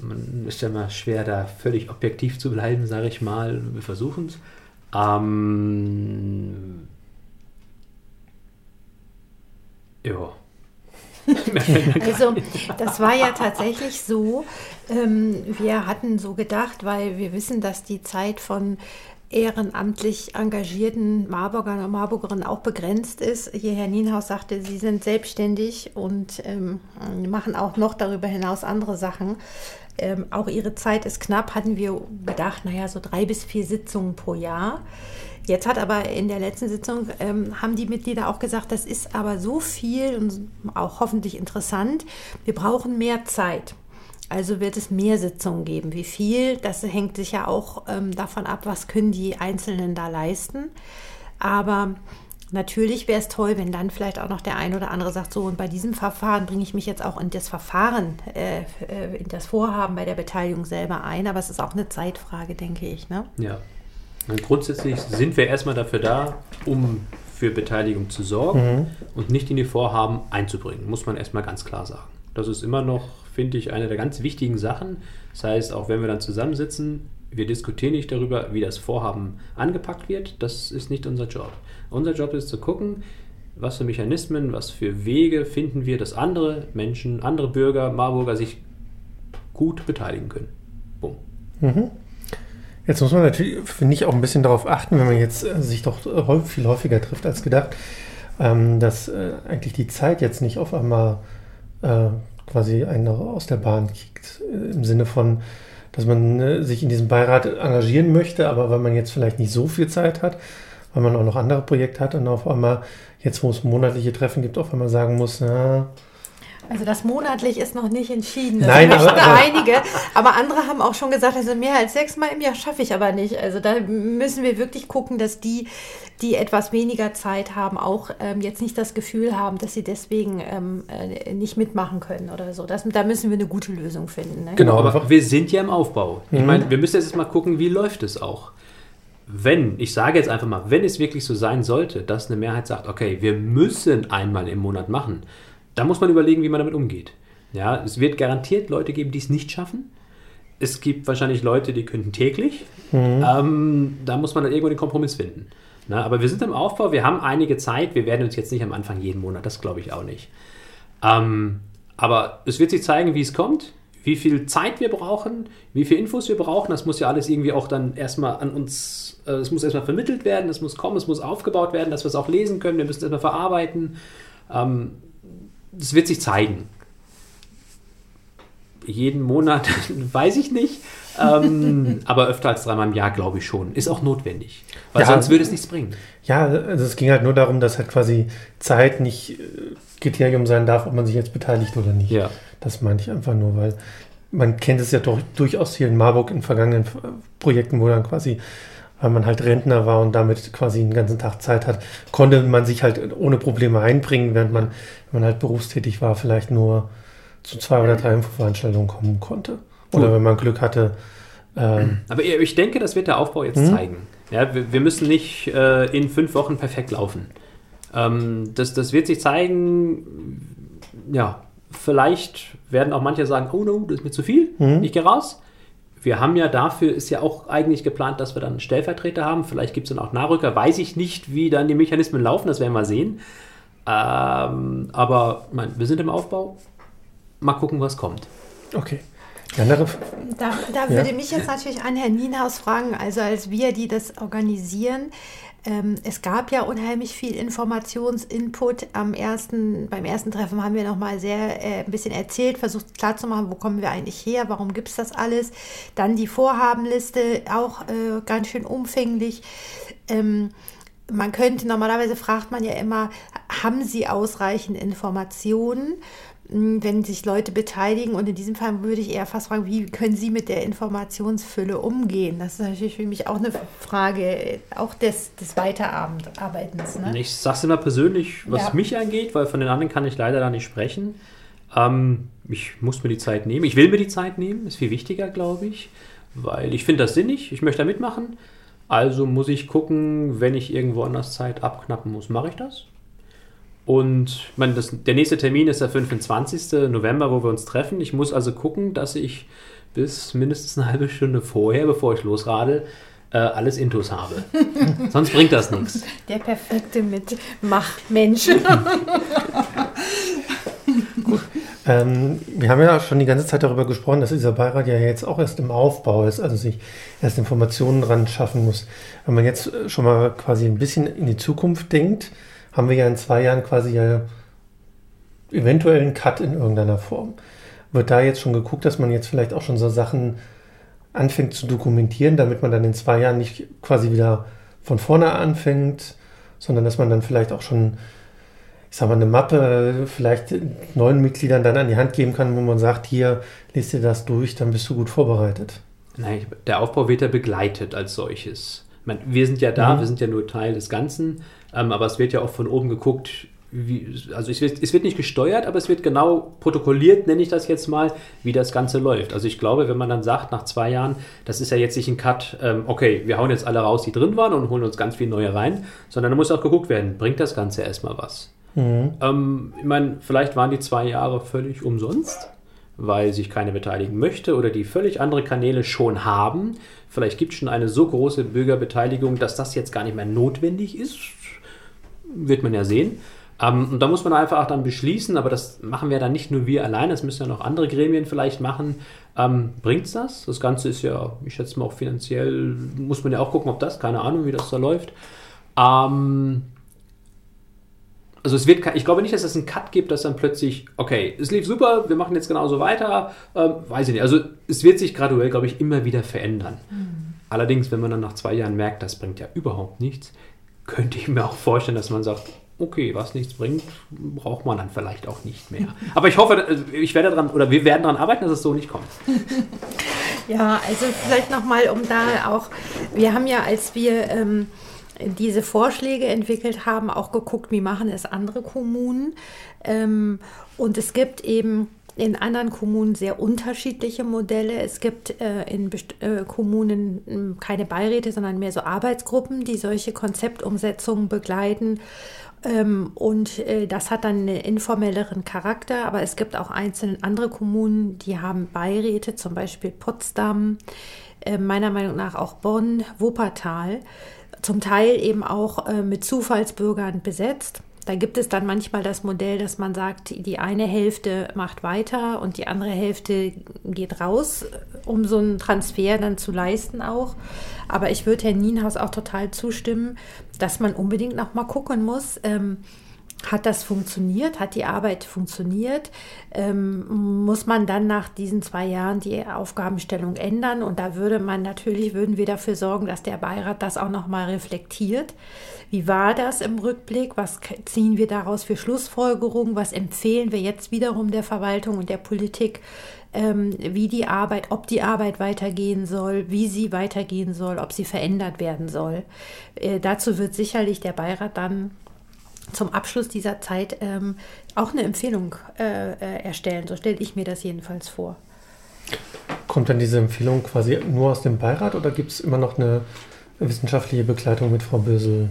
Man ist ja immer schwer, da völlig objektiv zu bleiben, sage ich mal. Wir versuchen es. Ähm, Ja. also das war ja tatsächlich so. Ähm, wir hatten so gedacht, weil wir wissen, dass die Zeit von ehrenamtlich engagierten Marburgern und Marburgerinnen auch begrenzt ist. Hier Herr Nienhaus sagte, Sie sind selbstständig und ähm, machen auch noch darüber hinaus andere Sachen. Ähm, auch Ihre Zeit ist knapp, hatten wir gedacht, naja, so drei bis vier Sitzungen pro Jahr. Jetzt hat aber in der letzten Sitzung, ähm, haben die Mitglieder auch gesagt, das ist aber so viel und auch hoffentlich interessant, wir brauchen mehr Zeit. Also wird es mehr Sitzungen geben. Wie viel, das hängt sich ja auch ähm, davon ab, was können die Einzelnen da leisten. Aber natürlich wäre es toll, wenn dann vielleicht auch noch der ein oder andere sagt, so und bei diesem Verfahren bringe ich mich jetzt auch in das Verfahren, äh, äh in das Vorhaben bei der Beteiligung selber ein. Aber es ist auch eine Zeitfrage, denke ich. Ne? Ja, Grundsätzlich sind wir erstmal dafür da, um für Beteiligung zu sorgen mhm. und nicht in die Vorhaben einzubringen, muss man erstmal ganz klar sagen. Das ist immer noch, finde ich, eine der ganz wichtigen Sachen. Das heißt, auch wenn wir dann zusammensitzen, wir diskutieren nicht darüber, wie das Vorhaben angepackt wird. Das ist nicht unser Job. Unser Job ist zu gucken, was für Mechanismen, was für Wege finden wir, dass andere Menschen, andere Bürger, Marburger sich gut beteiligen können. Bumm. Mhm. Jetzt muss man natürlich, finde ich, auch ein bisschen darauf achten, wenn man jetzt äh, sich doch häufig, viel häufiger trifft als gedacht, ähm, dass äh, eigentlich die Zeit jetzt nicht auf einmal äh, quasi einen aus der Bahn kickt. Äh, Im Sinne von, dass man äh, sich in diesem Beirat engagieren möchte, aber weil man jetzt vielleicht nicht so viel Zeit hat, weil man auch noch andere Projekte hat und auf einmal, jetzt wo es monatliche Treffen gibt, auf einmal sagen muss, na, Also das monatlich ist noch nicht entschieden. Das Nein, aber- aber- einige. Aber andere haben auch schon gesagt, also mehr als sechsmal im Jahr schaffe ich aber nicht. Also da müssen wir wirklich gucken, dass die, die etwas weniger Zeit haben, auch ähm, jetzt nicht das Gefühl haben, dass sie deswegen ähm, äh, nicht mitmachen können oder so. Das, da müssen wir eine gute Lösung finden. Ne? Genau. aber einfach- wir sind ja im Aufbau. Ich Mhm. meine, wir müssen jetzt mal gucken, wie läuft es auch. Wenn, ich sage jetzt einfach mal, wenn es wirklich so sein sollte, dass eine Mehrheit sagt, okay, wir müssen einmal im Monat machen, dann muss man überlegen, wie man damit umgeht. Ja, es wird garantiert Leute geben, die es nicht schaffen. Es gibt wahrscheinlich Leute, die könnten täglich. Ähm, da muss man dann irgendwo den Kompromiss finden. Na, aber wir sind im Aufbau, wir haben einige Zeit. Wir werden uns jetzt nicht am Anfang jeden Monat, das glaube ich auch nicht. Ähm, aber es wird sich zeigen, wie es kommt, wie viel Zeit wir brauchen, wie viel Infos wir brauchen. Das muss ja alles irgendwie auch dann erstmal an uns, äh, es muss erstmal vermittelt werden, es muss kommen, es muss aufgebaut werden, dass wir es auch lesen können, wir müssen es erstmal verarbeiten. Ähm, das wird sich zeigen. Jeden Monat weiß ich nicht, ähm, aber öfter als dreimal im Jahr glaube ich schon. Ist auch notwendig, weil Ja. sonst würde es nichts bringen. Ja, also es ging halt nur darum, dass halt quasi Zeit nicht äh, Kriterium sein darf, ob man sich jetzt beteiligt oder nicht. Ja. Das meinte ich einfach nur, weil man kennt es ja doch durchaus hier in Marburg in vergangenen äh, Projekten, wo dann quasi, weil man halt Rentner war und damit quasi den ganzen Tag Zeit hat, konnte man sich halt ohne Probleme einbringen, während man, wenn man halt berufstätig war, vielleicht nur zu zwei oder drei Infoveranstaltungen kommen konnte. Oder wenn man Glück hatte, ähm, Aber ich denke, das wird der Aufbau jetzt zeigen. Ja, wir, wir müssen nicht äh, in fünf Wochen perfekt laufen. Ähm, das, das wird sich zeigen. Ja, vielleicht werden auch manche sagen, oh no, das ist mir zu viel, ich gehe raus. Wir haben ja dafür, ist ja auch eigentlich geplant, dass wir dann einen Stellvertreter haben. Vielleicht gibt es dann auch Nachrücker. Weiß ich nicht, wie dann die Mechanismen laufen, das werden wir sehen. Ähm, aber mein, wir sind im Aufbau. Mal gucken, was kommt. okay. Die andere, Da, da Ja. würde mich jetzt natürlich an Herrn Nienhaus fragen, also als wir, die das organisieren, ähm, es gab ja unheimlich viel Informationsinput am ersten, beim ersten Treffen haben wir nochmal sehr äh, ein bisschen erzählt, versucht klarzumachen, wo kommen wir eigentlich her, warum gibt es das alles. Dann die Vorhabenliste, auch äh, ganz schön umfänglich. Ähm, man könnte, normalerweise fragt man ja immer, haben Sie ausreichend Informationen? Mh, wenn sich Leute beteiligen. Und in diesem Fall würde ich eher fast fragen, wie können Sie mit der Informationsfülle umgehen? Das ist natürlich für mich auch eine Frage, auch des, des Weiterarbeitens. Ne? Ich sage es immer persönlich, was Ja. mich angeht, weil von den anderen kann ich leider da nicht sprechen. Ähm, ich muss mir die Zeit nehmen. Ich will mir die Zeit nehmen, ist viel wichtiger, glaube ich, weil ich finde das sinnig, ich möchte da mitmachen. Also muss ich gucken, wenn ich irgendwo anders Zeit abknappen muss, mache ich das. Und ich meine, das, der nächste Termin ist der 25. November, wo wir uns treffen. Ich muss also gucken, dass ich bis mindestens eine halbe Stunde vorher, bevor ich losradel, äh, alles Intus habe. Sonst bringt das nichts. Der perfekte Mitmachmensch. Ähm, wir haben ja schon die ganze Zeit darüber gesprochen, dass dieser Beirat ja jetzt auch erst im Aufbau ist, also sich erst Informationen dran schaffen muss. Wenn man jetzt schon mal quasi ein bisschen in die Zukunft denkt, haben wir ja in zwei Jahren quasi ja eventuell einen Cut in irgendeiner Form. Wird da jetzt schon geguckt, dass man jetzt vielleicht auch schon so Sachen anfängt zu dokumentieren, damit man dann in zwei Jahren nicht quasi wieder von vorne anfängt, sondern dass man dann vielleicht auch schon ich sag mal, eine Mappe vielleicht neuen Mitgliedern dann an die Hand geben kann, wo man sagt, hier, lest dir das durch, dann bist du gut vorbereitet. Nein, der Aufbau wird ja begleitet als solches. Meine, wir sind ja da, Mhm. wir sind ja nur Teil des Ganzen, ähm, aber es wird ja auch von oben geguckt, wie, also es wird, es wird nicht gesteuert, aber es wird genau protokolliert, nenne ich das jetzt mal, wie das Ganze läuft. Also ich glaube, wenn man dann sagt, nach zwei Jahren, das ist ja jetzt nicht ein Cut, ähm, okay, wir hauen jetzt alle raus, die drin waren und holen uns ganz viel neue rein, sondern da muss auch geguckt werden, bringt das Ganze erstmal was. Ähm, ich meine, vielleicht waren die zwei Jahre völlig umsonst, weil sich keiner beteiligen möchte oder die völlig andere Kanäle schon haben. Vielleicht gibt es schon eine so große Bürgerbeteiligung, dass das jetzt gar nicht mehr notwendig ist. Wird man ja sehen. Ähm, und da muss man einfach auch dann beschließen, aber das machen wir dann nicht nur wir allein, das müssen ja noch andere Gremien vielleicht machen. Ähm, Bringt es das? Das Ganze ist ja, ich schätze mal auch finanziell, muss man ja auch gucken, ob das, keine Ahnung, wie das da läuft. Ähm, also es wird, ich glaube nicht, dass es einen Cut gibt, dass dann plötzlich, okay, es lief super, wir machen jetzt genauso weiter, ähm, weiß ich nicht. Also es wird sich graduell, glaube ich, immer wieder verändern. Allerdings, wenn man dann nach zwei Jahren merkt, das bringt ja überhaupt nichts, könnte ich mir auch vorstellen, dass man sagt, okay, was nichts bringt, braucht man dann vielleicht auch nicht mehr. Aber ich hoffe, ich werde daran, oder wir werden daran arbeiten, dass es so nicht kommt. Ja, also vielleicht nochmal, um da auch, wir haben ja, als wir ähm, diese Vorschläge entwickelt haben, auch geguckt, wie machen es andere Kommunen. Ähm, und es gibt eben in anderen Kommunen sehr unterschiedliche Modelle. Es gibt äh, in Best äh, Kommunen äh, keine Beiräte, sondern mehr so Arbeitsgruppen, die solche Konzeptumsetzungen begleiten. Ähm, und äh, das hat dann einen informelleren Charakter, aber es gibt auch einzelne andere Kommunen, die haben Beiräte, zum Beispiel Potsdam, äh, meiner Meinung nach auch Bonn, Wuppertal, zum Teil eben auch äh, mit Zufallsbürgern besetzt. Da gibt es dann manchmal das Modell, dass man sagt, die eine Hälfte macht weiter und die andere Hälfte geht raus, um so einen Transfer dann zu leisten auch. Aber ich würde Herrn Nienhaus auch total zustimmen, dass man unbedingt noch mal gucken muss, ähm, hat das funktioniert? Hat die Arbeit funktioniert? Ähm, muss man dann nach diesen zwei Jahren die Aufgabenstellung ändern? Und da würde man natürlich, würden wir dafür sorgen, dass der Beirat das auch nochmal reflektiert. Wie war das im Rückblick? Was ziehen wir daraus für Schlussfolgerungen? Was empfehlen wir jetzt wiederum der Verwaltung und der Politik? Ähm, wie die Arbeit, ob die Arbeit weitergehen soll, wie sie weitergehen soll, ob sie verändert werden soll. Äh, dazu wird sicherlich der Beirat dann zum Abschluss dieser Zeit ähm, auch eine Empfehlung äh, äh, erstellen. So stelle ich mir das jedenfalls vor. Kommt dann diese Empfehlung quasi nur aus dem Beirat oder gibt es immer noch eine wissenschaftliche Begleitung mit Frau Bösel,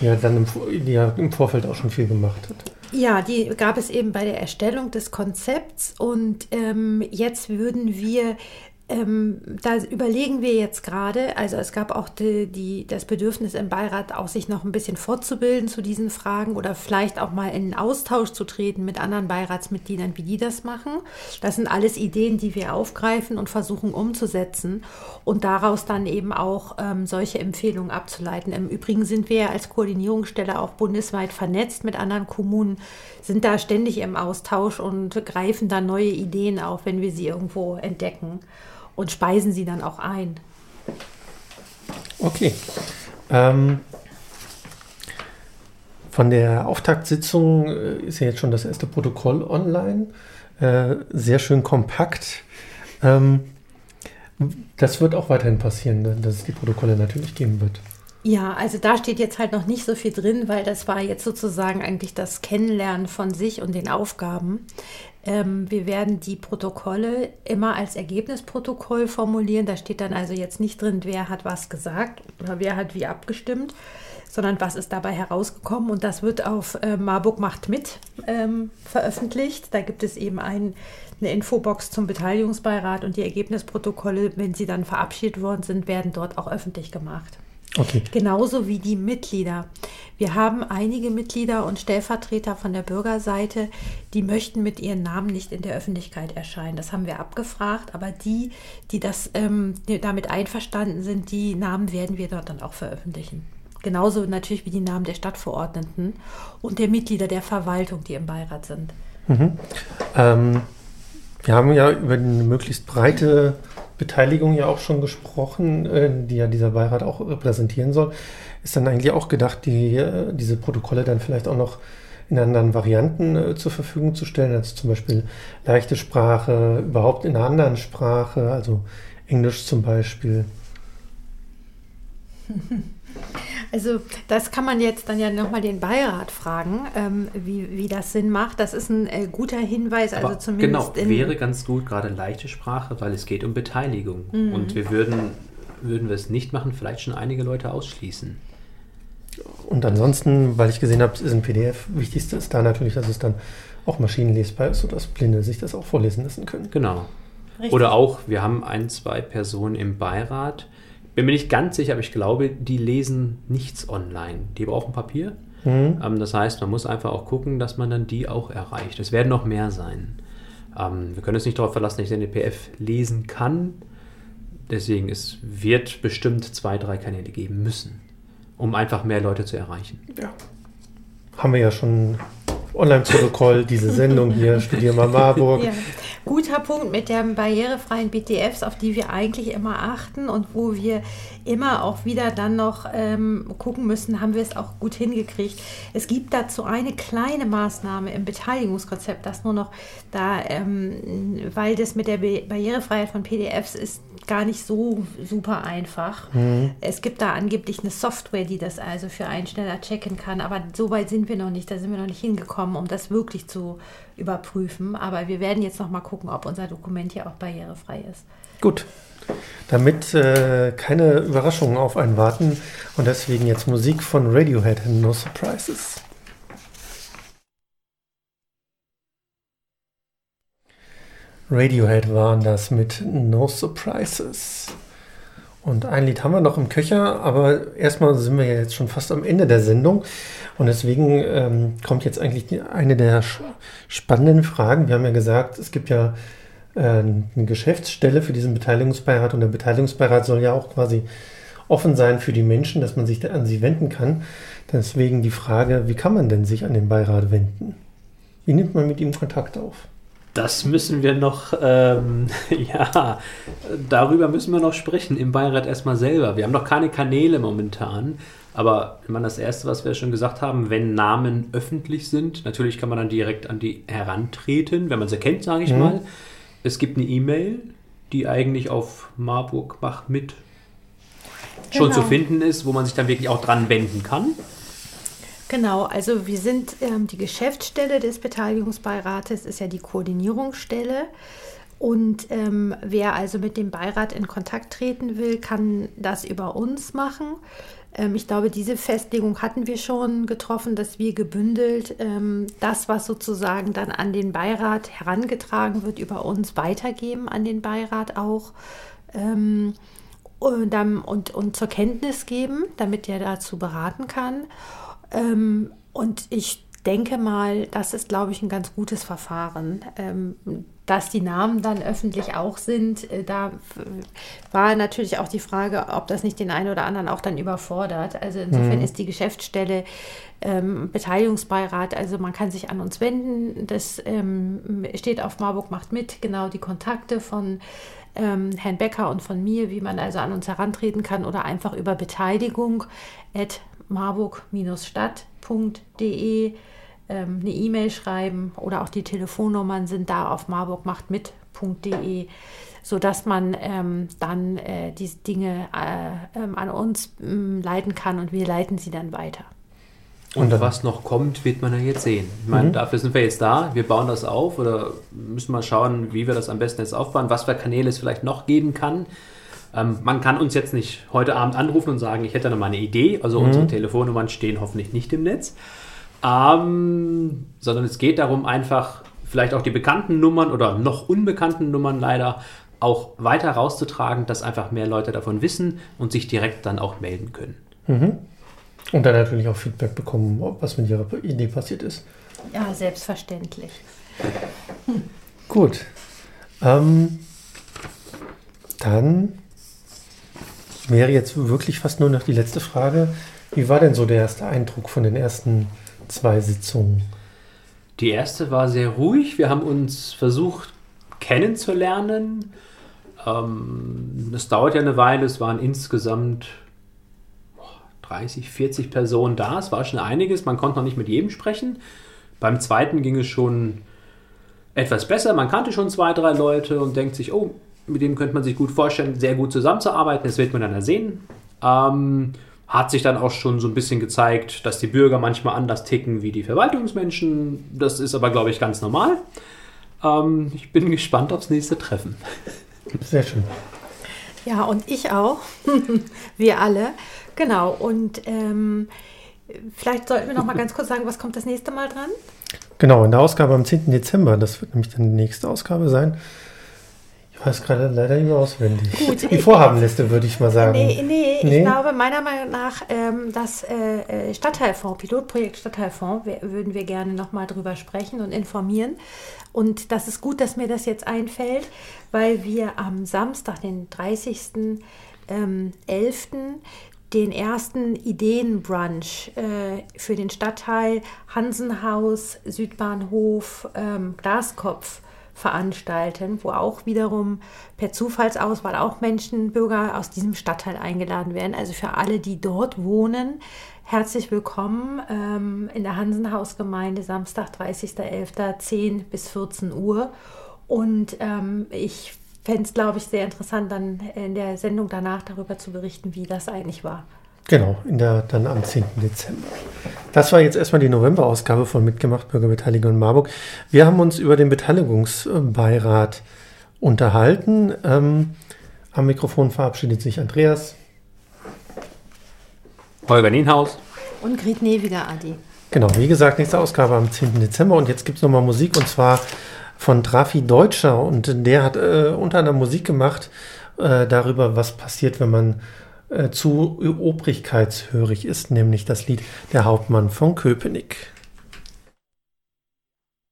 die ja dann im, die ja im Vorfeld auch schon viel gemacht hat? Ja, die gab es eben bei der Erstellung des Konzepts und ähm, jetzt würden wir ähm, da überlegen wir jetzt gerade, also es gab auch die, die, das Bedürfnis im Beirat, auch sich noch ein bisschen fortzubilden zu diesen Fragen oder vielleicht auch mal in Austausch zu treten mit anderen Beiratsmitgliedern, wie die das machen. Das sind alles Ideen, die wir aufgreifen und versuchen umzusetzen und daraus dann eben auch ähm, solche Empfehlungen abzuleiten. Im Übrigen sind wir als Koordinierungsstelle auch bundesweit vernetzt mit anderen Kommunen, sind da ständig im Austausch und greifen dann neue Ideen auf, wenn wir sie irgendwo entdecken und speisen sie dann auch ein. Okay. Ähm, von der Auftaktsitzung äh, ist ja jetzt schon das erste Protokoll online. Äh, sehr schön kompakt. Ähm, das wird auch weiterhin passieren, ne, dass es die Protokolle natürlich geben wird. Ja, also da steht jetzt halt noch nicht so viel drin, weil das war jetzt sozusagen eigentlich das Kennenlernen von sich und den Aufgaben. Ähm, wir werden die Protokolle immer als Ergebnisprotokoll formulieren. Da steht dann also jetzt nicht drin, wer hat was gesagt oder wer hat wie abgestimmt, sondern was ist dabei herausgekommen. Und das wird auf äh, Marburg macht mit ähm, veröffentlicht. Da gibt es eben ein, eine Infobox zum Beteiligungsbeirat und die Ergebnisprotokolle, wenn sie dann verabschiedet worden sind, werden dort auch öffentlich gemacht. Okay. Genauso wie die Mitglieder. Wir haben einige Mitglieder und Stellvertreter von der Bürgerseite, die möchten mit ihren Namen nicht in der Öffentlichkeit erscheinen. Das haben wir abgefragt, aber die, die das ähm, damit einverstanden sind, die Namen werden wir dort dann auch veröffentlichen. Genauso natürlich wie die Namen der Stadtverordneten und der Mitglieder der Verwaltung, die im Beirat sind. Mhm. Ähm, wir haben ja über eine möglichst breite Beteiligung ja auch schon gesprochen, äh, die ja dieser Beirat auch repräsentieren soll. Ist dann eigentlich auch gedacht, die, äh, diese Protokolle dann vielleicht auch noch in anderen Varianten äh, zur Verfügung zu stellen, also zum Beispiel leichte Sprache, überhaupt in einer anderen Sprache, also Englisch zum Beispiel. Also das kann man jetzt dann ja nochmal den Beirat fragen, ähm, wie, wie das Sinn macht. Das ist ein äh, guter Hinweis, also zumindest. Genau, wäre ganz gut, gerade leichte Sprache, weil es geht um Beteiligung. Mhm. Und wir würden, würden wir es nicht machen, vielleicht schon einige Leute ausschließen. Und ansonsten, weil ich gesehen habe, es ist ein PDF, wichtigste ist da natürlich, dass es dann auch maschinenlesbar ist, sodass Blinde sich das auch vorlesen lassen können. Genau. Richtig. Oder auch, wir haben ein, zwei Personen im Beirat, bin mir nicht ganz sicher, aber ich glaube, die lesen nichts online. Die brauchen Papier. Mhm. Ähm, das heißt, man muss einfach auch gucken, dass man dann die auch erreicht. Es werden noch mehr sein. Ähm, wir können uns nicht darauf verlassen, dass ich den EPF lesen kann. Deswegen es wird bestimmt zwei, drei Kanäle geben müssen, um einfach mehr Leute zu erreichen. Ja. Haben wir ja schon Online-Protokoll, diese Sendung hier, Studier mal Marburg. Ja. Guter Punkt mit den barrierefreien BTFs, auf die wir eigentlich immer achten und wo wir immer auch wieder dann noch ähm, gucken müssen, haben wir es auch gut hingekriegt. Es gibt dazu eine kleine Maßnahme im Beteiligungskonzept, das nur noch da, ähm, weil das mit der Barrierefreiheit von PDFs ist gar nicht so super einfach. Mhm. Es gibt da angeblich eine Software, die das also für einen schneller checken kann, aber so weit sind wir noch nicht, da sind wir noch nicht hingekommen, um das wirklich zu überprüfen. Aber wir werden jetzt noch mal gucken, ob unser Dokument hier auch barrierefrei ist. Gut. Damit äh, keine Überraschungen auf einen warten und deswegen jetzt Musik von Radiohead, No Surprises. Radiohead waren das mit No Surprises. Und ein Lied haben wir noch im Köcher, aber erstmal sind wir ja jetzt schon fast am Ende der Sendung. Und deswegen ähm, kommt jetzt eigentlich eine der spannenden Fragen. Wir haben ja gesagt, es gibt ja äh, eine Geschäftsstelle für diesen Beteiligungsbeirat und der Beteiligungsbeirat soll ja auch quasi offen sein für die Menschen, dass man sich an sie wenden kann. Deswegen die Frage, wie kann man denn sich an den Beirat wenden? Wie nimmt man mit ihm Kontakt auf? Das müssen wir noch, ähm, ja, darüber müssen wir noch sprechen im Beirat erstmal selber. Wir haben noch keine Kanäle momentan, aber ich meine, das Erste, was wir schon gesagt haben, wenn Namen öffentlich sind, natürlich kann man dann direkt an die herantreten, wenn man sie kennt, sage ich mhm. mal. Es gibt eine E-Mail, die eigentlich auf Marburg macht mit genau. schon zu finden ist, wo man sich dann wirklich auch dran wenden kann. Genau, also wir sind ähm, die Geschäftsstelle des Beteiligungsbeirates, ist ja die Koordinierungsstelle. Und ähm, wer also mit dem Beirat in Kontakt treten will, kann das über uns machen. Ähm, ich glaube, diese Festlegung hatten wir schon getroffen, dass wir gebündelt ähm, das, was sozusagen dann an den Beirat herangetragen wird, über uns weitergeben an den Beirat auch. Ähm, und, und, und zur Kenntnis geben, damit er dazu beraten kann. Ähm, und ich denke mal, das ist, glaube ich, ein ganz gutes Verfahren. Ähm, dass die Namen dann öffentlich auch sind, äh, da war natürlich auch die Frage, ob das nicht den einen oder anderen auch dann überfordert. Also insofern mhm. ist die Geschäftsstelle ähm, Beteiligungsbeirat, also man kann sich an uns wenden. Das ähm, steht auf Marburg macht mit, genau die Kontakte von ähm, Herrn Becker und von mir, wie man also an uns herantreten kann oder einfach über Beteiligung at marburg-stadt.de ähm, eine E-Mail schreiben oder auch die Telefonnummern sind da auf marburgmachtmit.de, sodass man ähm, dann äh, diese Dinge äh, ähm, an uns äh, leiten kann und wir leiten sie dann weiter. Und was noch kommt, wird man ja jetzt sehen. Ich meine, mhm. dafür sind wir jetzt da. Wir bauen das auf oder müssen mal schauen, wie wir das am besten jetzt aufbauen, was für Kanäle es vielleicht noch geben kann. Ähm, man kann uns jetzt nicht heute Abend anrufen und sagen, ich hätte noch mal eine Idee. Also mhm. unsere Telefonnummern stehen hoffentlich nicht im Netz. Ähm, sondern es geht darum, einfach vielleicht auch die bekannten Nummern oder noch unbekannten Nummern leider auch weiter rauszutragen, dass einfach mehr Leute davon wissen und sich direkt dann auch melden können. Mhm. Und dann natürlich auch Feedback bekommen, was mit ihrer Idee passiert ist. Ja, selbstverständlich. Gut. Ähm, dann wäre jetzt wirklich fast nur noch die letzte Frage. Wie war denn so der erste Eindruck von den ersten zwei Sitzungen? Die erste war sehr ruhig. Wir haben uns versucht kennenzulernen. Ähm, es dauert ja eine Weile. Es waren insgesamt 30, 40 Personen da. Es war schon einiges. Man konnte noch nicht mit jedem sprechen. Beim zweiten ging es schon etwas besser. Man kannte schon zwei, drei Leute und denkt sich, oh, mit dem könnte man sich gut vorstellen, sehr gut zusammenzuarbeiten. Das wird man dann sehen. Ähm, hat sich dann auch schon so ein bisschen gezeigt, dass die Bürger manchmal anders ticken wie die Verwaltungsmenschen. Das ist aber, glaube ich, ganz normal. Ähm, ich bin gespannt aufs nächste Treffen. Sehr schön. Ja, und ich auch. wir alle. Genau. Und ähm, vielleicht sollten wir noch mal ganz kurz sagen, was kommt das nächste Mal dran? Genau, in der Ausgabe am 10. Dezember. Das wird nämlich dann die nächste Ausgabe sein weiß gerade leider nicht mehr auswendig. Gut, die Vorhabenliste würde ich mal sagen. Nee, nee, nee? ich glaube meiner Meinung nach ähm, das äh, äh, Stadtteilfonds, Pilotprojekt Stadtteilfonds, würden wir gerne nochmal drüber sprechen und informieren. Und das ist gut, dass mir das jetzt einfällt, weil wir am Samstag, den 30.11., ähm, den ersten Ideenbrunch äh, für den Stadtteil Hansenhaus, Südbahnhof, ähm, Glaskopf veranstalten, wo auch wiederum per Zufallsauswahl auch Menschen, Bürger aus diesem Stadtteil eingeladen werden. Also für alle, die dort wohnen, herzlich willkommen ähm, in der Hansenhausgemeinde Samstag, 30.11., 10 bis 14 Uhr. Und ähm, ich fände es, glaube ich, sehr interessant, dann in der Sendung danach darüber zu berichten, wie das eigentlich war. Genau, in der, dann am 10. Dezember. Das war jetzt erstmal die November-Ausgabe von Mitgemacht Bürgerbeteiligung in Marburg. Wir haben uns über den Beteiligungsbeirat unterhalten. Ähm, am Mikrofon verabschiedet sich Andreas. Holger Nienhaus. Und Grit Neviger, Adi. Genau, wie gesagt, nächste Ausgabe am 10. Dezember. Und jetzt gibt es nochmal Musik und zwar von Trafi Deutscher. Und der hat äh, unter anderem Musik gemacht äh, darüber, was passiert, wenn man äh, zu obrigkeitshörig ist, nämlich das Lied Der Hauptmann von Köpenick.